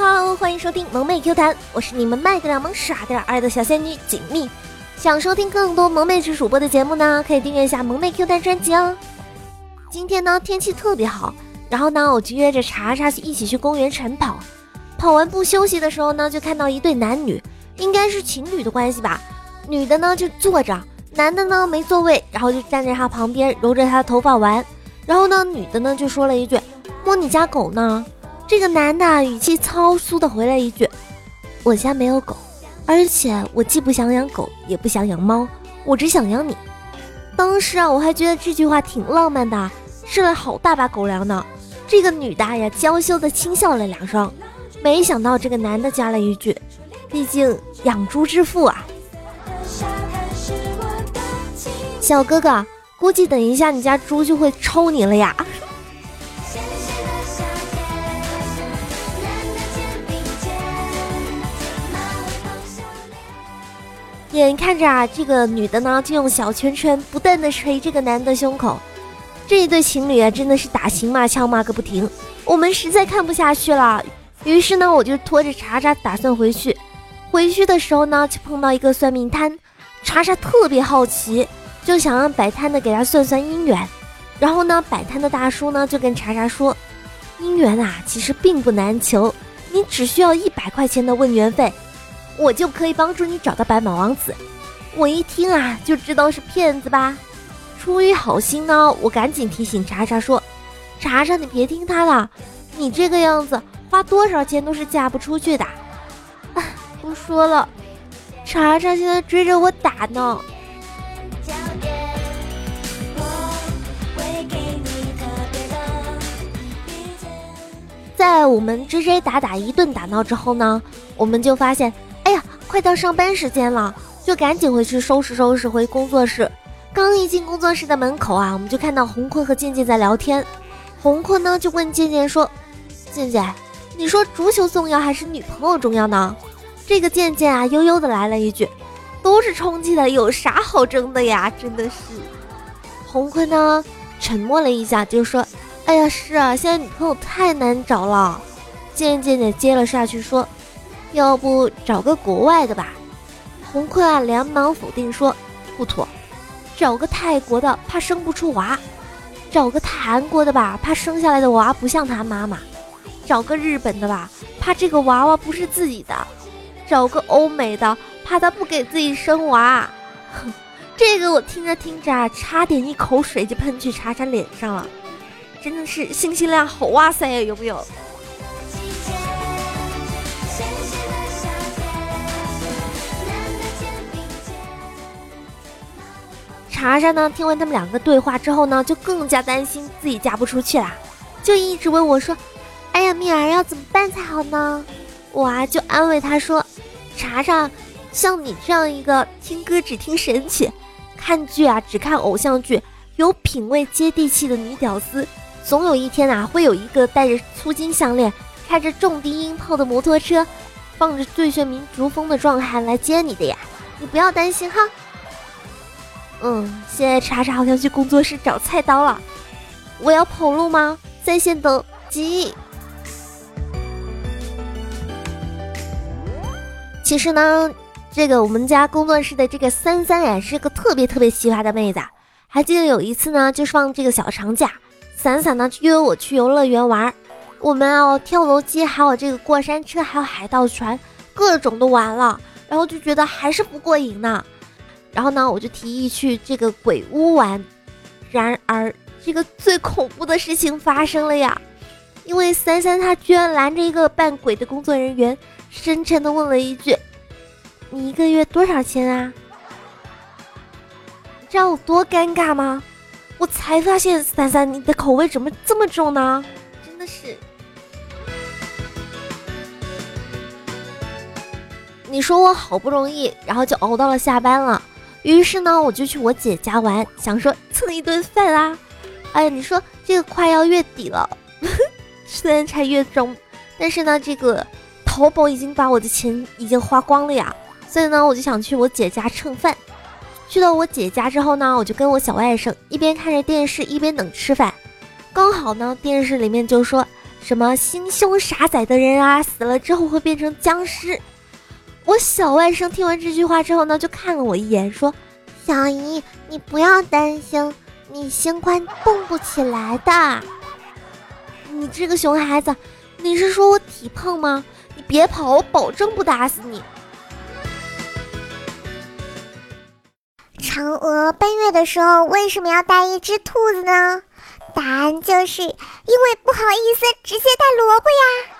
好，欢迎收听萌妹 Q 弹，我是你们卖得了萌、耍得了二的小仙女锦觅。想收听更多萌妹子主播的节目呢，可以订阅一下萌妹 Q 弹专辑哦。今天呢天气特别好，然后呢我就约着查查去一起去公园晨跑。跑完步休息的时候呢，就看到一对男女，应该是情侣的关系吧。女的呢就坐着，男的呢没座位，然后就站在他旁边揉着他的头发玩。然后呢女的呢就说了一句：“摸你家狗呢。”这个男的语气超苏的回了一句：“我家没有狗，而且我既不想养狗，也不想养猫，我只想养你。”当时啊，我还觉得这句话挺浪漫的，吃了好大把狗粮呢。这个女的呀，娇羞的轻笑了两声，没想到这个男的加了一句：“毕竟养猪致富啊。”小哥哥，估计等一下你家猪就会抽你了呀。眼看着啊，这个女的呢就用小拳拳不断的捶这个男的胸口，这一对情侣啊真的是打情骂俏骂个不停，我们实在看不下去了，于是呢我就拖着查查打算回去。回去的时候呢就碰到一个算命摊，查查特别好奇，就想让摆摊的给他算算姻缘。然后呢摆摊的大叔呢就跟查查说，姻缘啊其实并不难求，你只需要一百块钱的问缘费。我就可以帮助你找到白马王子。我一听啊，就知道是骗子吧。出于好心呢，我赶紧提醒查查说：“查查，你别听他的，你这个样子花多少钱都是嫁不出去的。”，不说了，查查现在追着我打呢。在我们追追打打一顿打闹之后呢，我们就发现。快到上班时间了，就赶紧回去收拾收拾，回工作室。刚一进工作室的门口啊，我们就看到红坤和健健在聊天。红坤呢就问健健说：“健健，你说足球重要还是女朋友重要呢？”这个健健啊悠悠的来了一句：“都是充气的，有啥好争的呀？”真的是。红坤呢沉默了一下，就说：“哎呀，是啊，现在女朋友太难找了。”健健也接了下去说。要不找个国外的吧？红坤啊，连忙否定说不妥。找个泰国的，怕生不出娃；找个韩国的吧，怕生下来的娃不像他妈妈；找个日本的吧，怕这个娃娃不是自己的；找个欧美的，怕他不给自己生娃。哼，这个我听着听着啊，差点一口水就喷去茶茶脸上了。真的是信息量好哇塞呀，有没有？查查呢？听完他们两个对话之后呢，就更加担心自己嫁不出去啦，就一直问我说：“哎呀，蜜儿要怎么办才好呢？”我啊就安慰他说：“查查，像你这样一个听歌只听神曲，看剧啊只看偶像剧，有品味、接地气的女屌丝，总有一天啊会有一个带着粗金项链、开着重低音炮的摩托车，放着最炫民族风的壮汉来接你的呀！你不要担心哈。”嗯，现在查查好像去工作室找菜刀了。我要跑路吗？在线等，急。其实呢，这个我们家工作室的这个三三呀，是个特别特别奇葩的妹子。还记得有一次呢，就是放这个小长假，伞伞呢约我去游乐园玩，我们哦跳楼机，还有这个过山车，还有海盗船，各种都玩了，然后就觉得还是不过瘾呢。然后呢，我就提议去这个鬼屋玩。然而，这个最恐怖的事情发生了呀！因为三三他居然拦着一个扮鬼的工作人员，深沉的问了一句：“你一个月多少钱啊？”你知道有多尴尬吗？我才发现，三三你的口味怎么这么重呢？真的是。你说我好不容易，然后就熬到了下班了。于是呢，我就去我姐家玩，想说蹭一顿饭啦。哎呀，你说这个快要月底了，虽然才月中，但是呢，这个淘宝已经把我的钱已经花光了呀。所以呢，我就想去我姐家蹭饭。去到我姐家之后呢，我就跟我小外甥一边看着电视一边等吃饭。刚好呢，电视里面就说什么心胸狭窄的人啊，死了之后会变成僵尸。我小外甥听完这句话之后呢，就看了我一眼，说：“小姨，你不要担心，你心宽动不起来的。你这个熊孩子，你是说我体胖吗？你别跑，我保证不打死你。”嫦娥奔月的时候为什么要带一只兔子呢？答案就是因为不好意思直接带萝卜呀。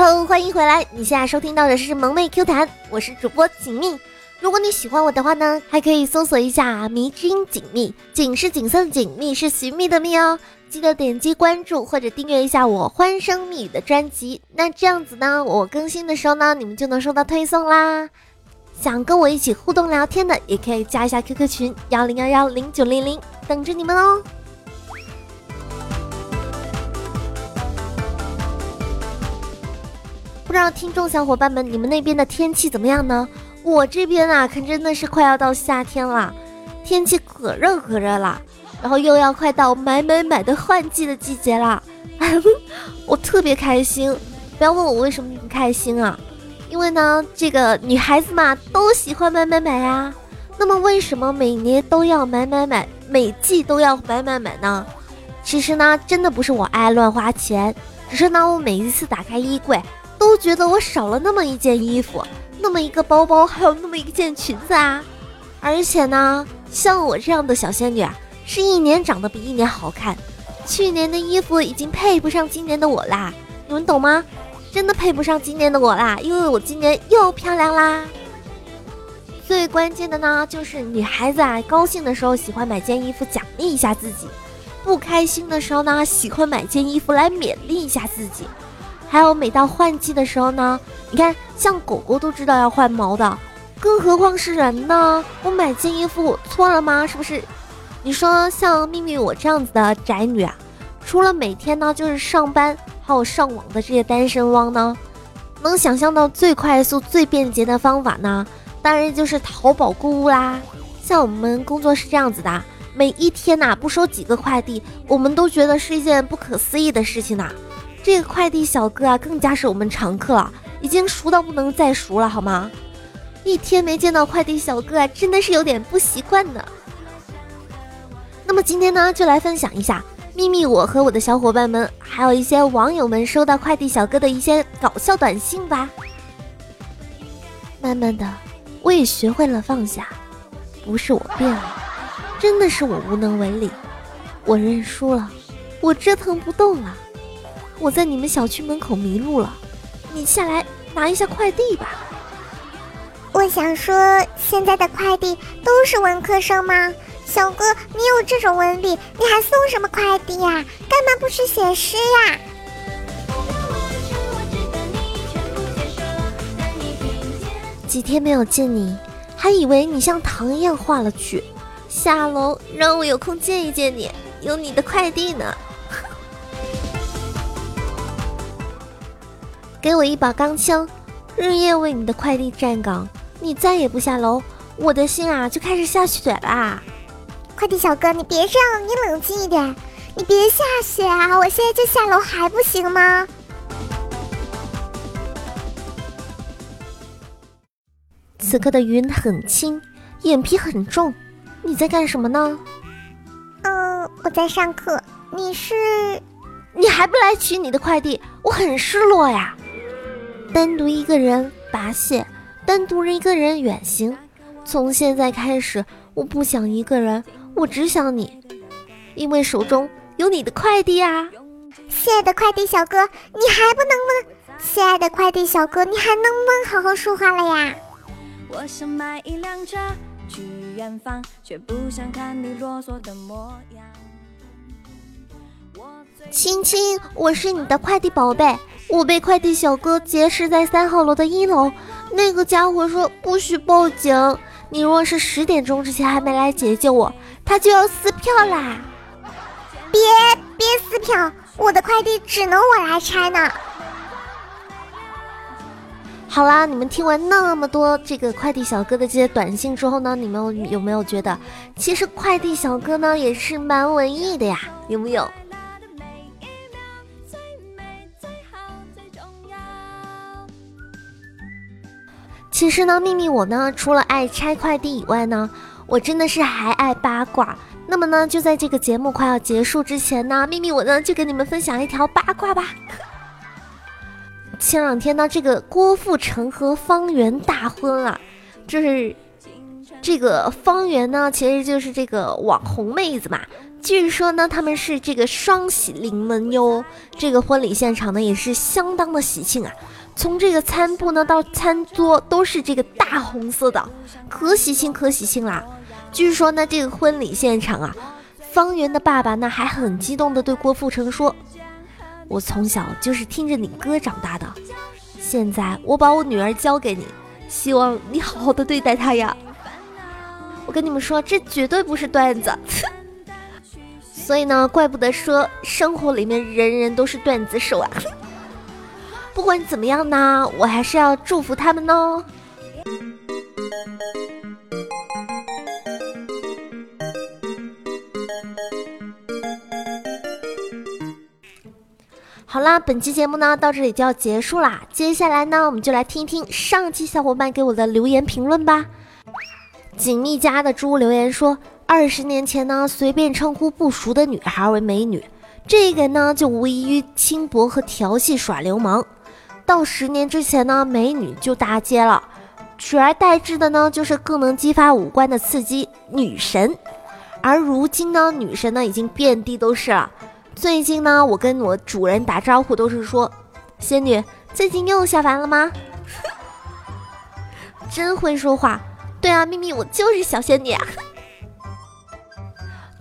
Hello，欢迎回来！你现在收听到的是萌妹 Q 弹，我是主播锦觅。如果你喜欢我的话呢，还可以搜索一下“迷之音锦觅”，锦是锦色的锦，觅是寻觅的觅哦。记得点击关注或者订阅一下我欢声蜜语的专辑，那这样子呢，我更新的时候呢，你们就能收到推送啦。想跟我一起互动聊天的，也可以加一下 QQ 群幺零幺幺零九零零，等着你们哦。不知道听众小伙伴们，你们那边的天气怎么样呢？我这边啊，可真的是快要到夏天了，天气可热可热了，然后又要快到买买买的换季的季节了，我特别开心。不要问我为什么不开心啊，因为呢，这个女孩子嘛都喜欢买买买呀。那么为什么每年都要买买买，每季都要买买买呢？其实呢，真的不是我爱乱花钱，只是呢，我每一次打开衣柜。都觉得我少了那么一件衣服，那么一个包包，还有那么一件裙子啊！而且呢，像我这样的小仙女啊，是一年长得比一年好看。去年的衣服已经配不上今年的我啦，你们懂吗？真的配不上今年的我啦，因为我今年又漂亮啦。最关键的呢，就是女孩子啊，高兴的时候喜欢买件衣服奖励一下自己，不开心的时候呢，喜欢买件衣服来勉励一下自己。还有每到换季的时候呢，你看，像狗狗都知道要换毛的，更何况是人呢？我买件衣服错了吗？是不是？你说像秘密我这样子的宅女啊，除了每天呢就是上班还有上网的这些单身汪呢，能想象到最快速、最便捷的方法呢，当然就是淘宝购物啦。像我们工作是这样子的，每一天呐不收几个快递，我们都觉得是一件不可思议的事情呐。这个快递小哥啊，更加是我们常客了，已经熟到不能再熟了，好吗？一天没见到快递小哥啊，真的是有点不习惯呢。那么今天呢，就来分享一下秘密，我和我的小伙伴们，还有一些网友们收到快递小哥的一些搞笑短信吧。慢慢的，我也学会了放下，不是我变了，真的是我无能为力，我认输了，我折腾不动了。我在你们小区门口迷路了，你下来拿一下快递吧。我想说，现在的快递都是文科生吗？小哥，你有这种文笔，你还送什么快递呀？干嘛不去写诗呀？几天没有见你，还以为你像糖一样化了去。下楼让我有空见一见你，有你的快递呢。给我一把钢枪，日夜为你的快递站岗。你再也不下楼，我的心啊就开始下雪啦！快递小哥，你别这样，你冷静一点，你别下雪啊！我现在就下楼还不行吗？此刻的云很轻，眼皮很重，你在干什么呢？嗯，我在上课。你是？你还不来取你的快递？我很失落呀。单独一个人拔线，单独一个人远行。从现在开始，我不想一个人，我只想你，因为手中有你的快递啊！亲爱的快递小哥，你还不能吗？亲爱的快递小哥，你还能不能好好说话了呀？我想买一辆车去远方，却不想看你啰嗦的模样。亲亲，我是你的快递宝贝。我被快递小哥劫持在三号楼的一楼，那个家伙说不许报警，你若是十点钟之前还没来解救我，他就要撕票啦！别别撕票，我的快递只能我来拆呢。好啦，你们听完那么多这个快递小哥的这些短信之后呢，你们有没有觉得，其实快递小哥呢也是蛮文艺的呀？有没有？其实呢，秘密我呢，除了爱拆快递以外呢，我真的是还爱八卦。那么呢，就在这个节目快要结束之前呢，秘密我呢就给你们分享一条八卦吧。前两天呢，这个郭富城和方圆大婚了，就是这个方圆呢，其实就是这个网红妹子嘛。据说呢，他们是这个双喜临门哟。这个婚礼现场呢，也是相当的喜庆啊。从这个餐布呢到餐桌都是这个大红色的，可喜庆可喜庆啦。据说呢，这个婚礼现场啊，方圆的爸爸呢还很激动的对郭富城说。我从小就是听着你歌长大的，现在我把我女儿交给你，希望你好好的对待她呀。我跟你们说，这绝对不是段子，所以呢，怪不得说生活里面人人都是段子手啊。不管怎么样呢，我还是要祝福他们哦。好啦，本期节目呢到这里就要结束啦。接下来呢，我们就来听一听上期小伙伴给我的留言评论吧。锦觅家的猪留言说：二十年前呢，随便称呼不熟的女孩为美女，这个呢就无异于轻薄和调戏耍流氓。到十年之前呢，美女就大街了，取而代之的呢就是更能激发五官的刺激女神。而如今呢，女神呢已经遍地都是了。最近呢，我跟我主人打招呼都是说：“仙女，最近又下凡了吗？” 真会说话。对啊，秘密，我就是小仙女啊。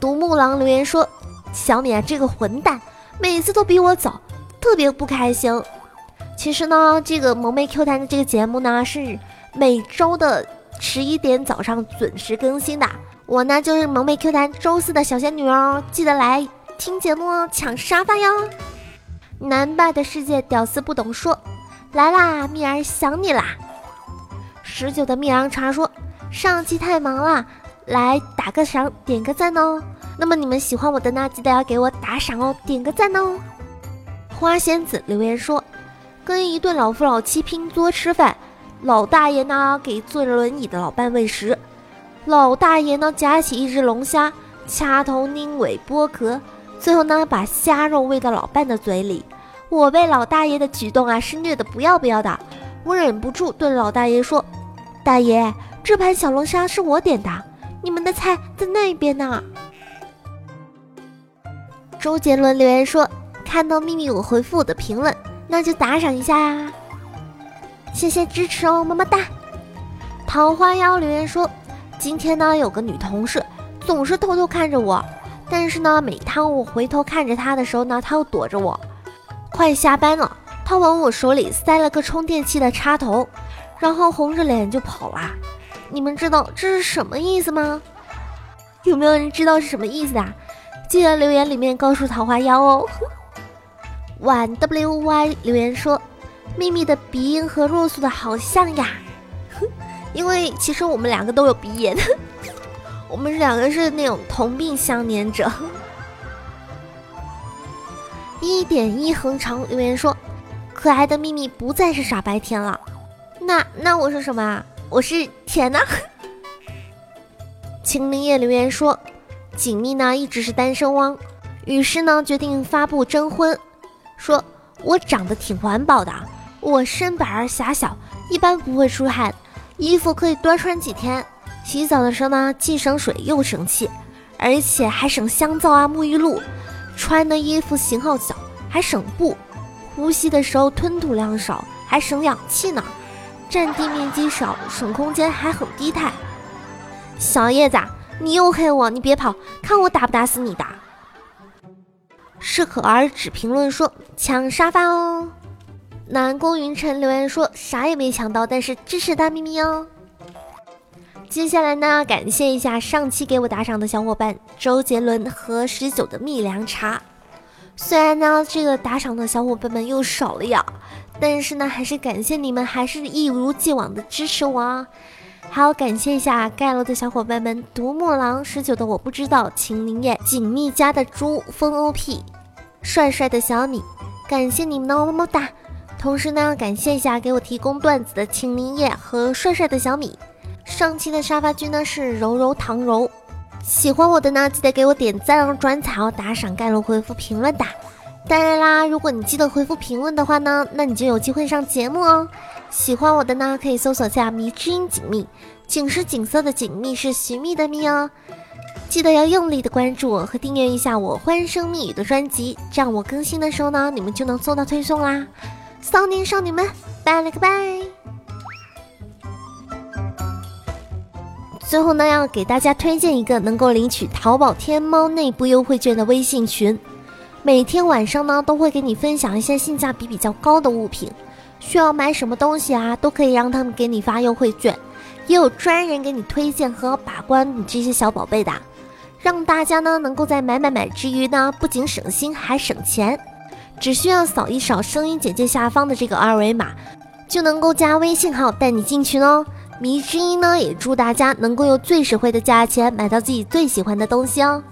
独木狼留言说：“小米啊，这个混蛋，每次都比我早，特别不开心。”其实呢，这个萌妹 Q 弹的这个节目呢，是每周的十一点早上准时更新的。我呢，就是萌妹 Q 弹周四的小仙女哦，记得来。听节目哦抢沙发哟！南霸的世界屌丝不懂说，来啦，蜜儿想你啦！十九的蜜儿茶说，上期太忙了，来打个赏，点个赞哦。那么你们喜欢我的呢，记得要给我打赏哦，点个赞哦。花仙子留言说，跟一对老夫老妻拼桌吃饭，老大爷呢给坐着轮椅的老伴喂食，老大爷呢夹起一只龙虾，掐头拧尾剥壳。最后呢，把虾肉喂到老伴的嘴里。我被老大爷的举动啊，是虐的不要不要的。我忍不住对老大爷说：“大爷，这盘小龙虾是我点的，你们的菜在那边呢。”周杰伦留言说：“看到秘密我回复我的评论，那就打赏一下呀，谢谢支持哦，么么哒。”桃花妖留言说：“今天呢，有个女同事总是偷偷看着我。”但是呢，每当我回头看着她的时候呢，她又躲着我。快下班了，她往我手里塞了个充电器的插头，然后红着脸就跑了。你们知道这是什么意思吗？有没有人知道是什么意思啊？记得留言里面告诉桃花妖哦。晚 wy 留言说，秘密的鼻音和若素的好像呀，因为其实我们两个都有鼻炎。我们两个是那种同病相怜者。一点一横长留言说：“可爱的秘密不再是傻白甜了。”那那我是什么啊？我是甜呢。秦灵叶留言说：“锦觅呢一直是单身汪，于是呢决定发布征婚，说我长得挺环保的，我身板儿狭小，一般不会出汗，衣服可以多穿几天。”洗澡的时候呢，既省水又省气，而且还省香皂啊、沐浴露。穿的衣服型号小，还省布。呼吸的时候吞吐量少，还省氧气呢。占地面积少，省空间，还很低碳。小叶子，你又黑我，你别跑，看我打不打死你的。适可而止评论说抢沙发哦。南宫云晨留言说啥也没抢到，但是支持大咪咪哦。接下来呢，感谢一下上期给我打赏的小伙伴周杰伦和十九的蜜凉茶。虽然呢，这个打赏的小伙伴们又少了呀，但是呢，还是感谢你们，还是一如既往的支持我啊！还要感谢一下盖楼的小伙伴们：独木狼十九的我不知道，秦林叶、锦觅家的猪、风 OP、帅帅的小你，感谢你们的么么哒！同时呢，感谢一下给我提供段子的秦林叶和帅帅的小米。上期的沙发君呢是柔柔糖柔。喜欢我的呢，记得给我点赞、转采、打赏、盖楼、回复评论的。当然啦，如果你记得回复评论的话呢，那你就有机会上节目哦。喜欢我的呢，可以搜索下“迷之音锦觅”，景是景色的景，觅是寻觅的觅哦。记得要用力的关注我和订阅一下我欢声蜜语的专辑，这样我更新的时候呢，你们就能收到推送啦。骚年少女们，拜了个拜。最后呢，要给大家推荐一个能够领取淘宝天猫内部优惠券的微信群，每天晚上呢都会给你分享一些性价比比较高的物品，需要买什么东西啊，都可以让他们给你发优惠券，也有专人给你推荐和把关你这些小宝贝的，让大家呢能够在买买买之余呢，不仅省心还省钱，只需要扫一扫声音简介下方的这个二维码，就能够加微信号带你进群哦。迷之音呢，也祝大家能够用最实惠的价钱买到自己最喜欢的东西哦。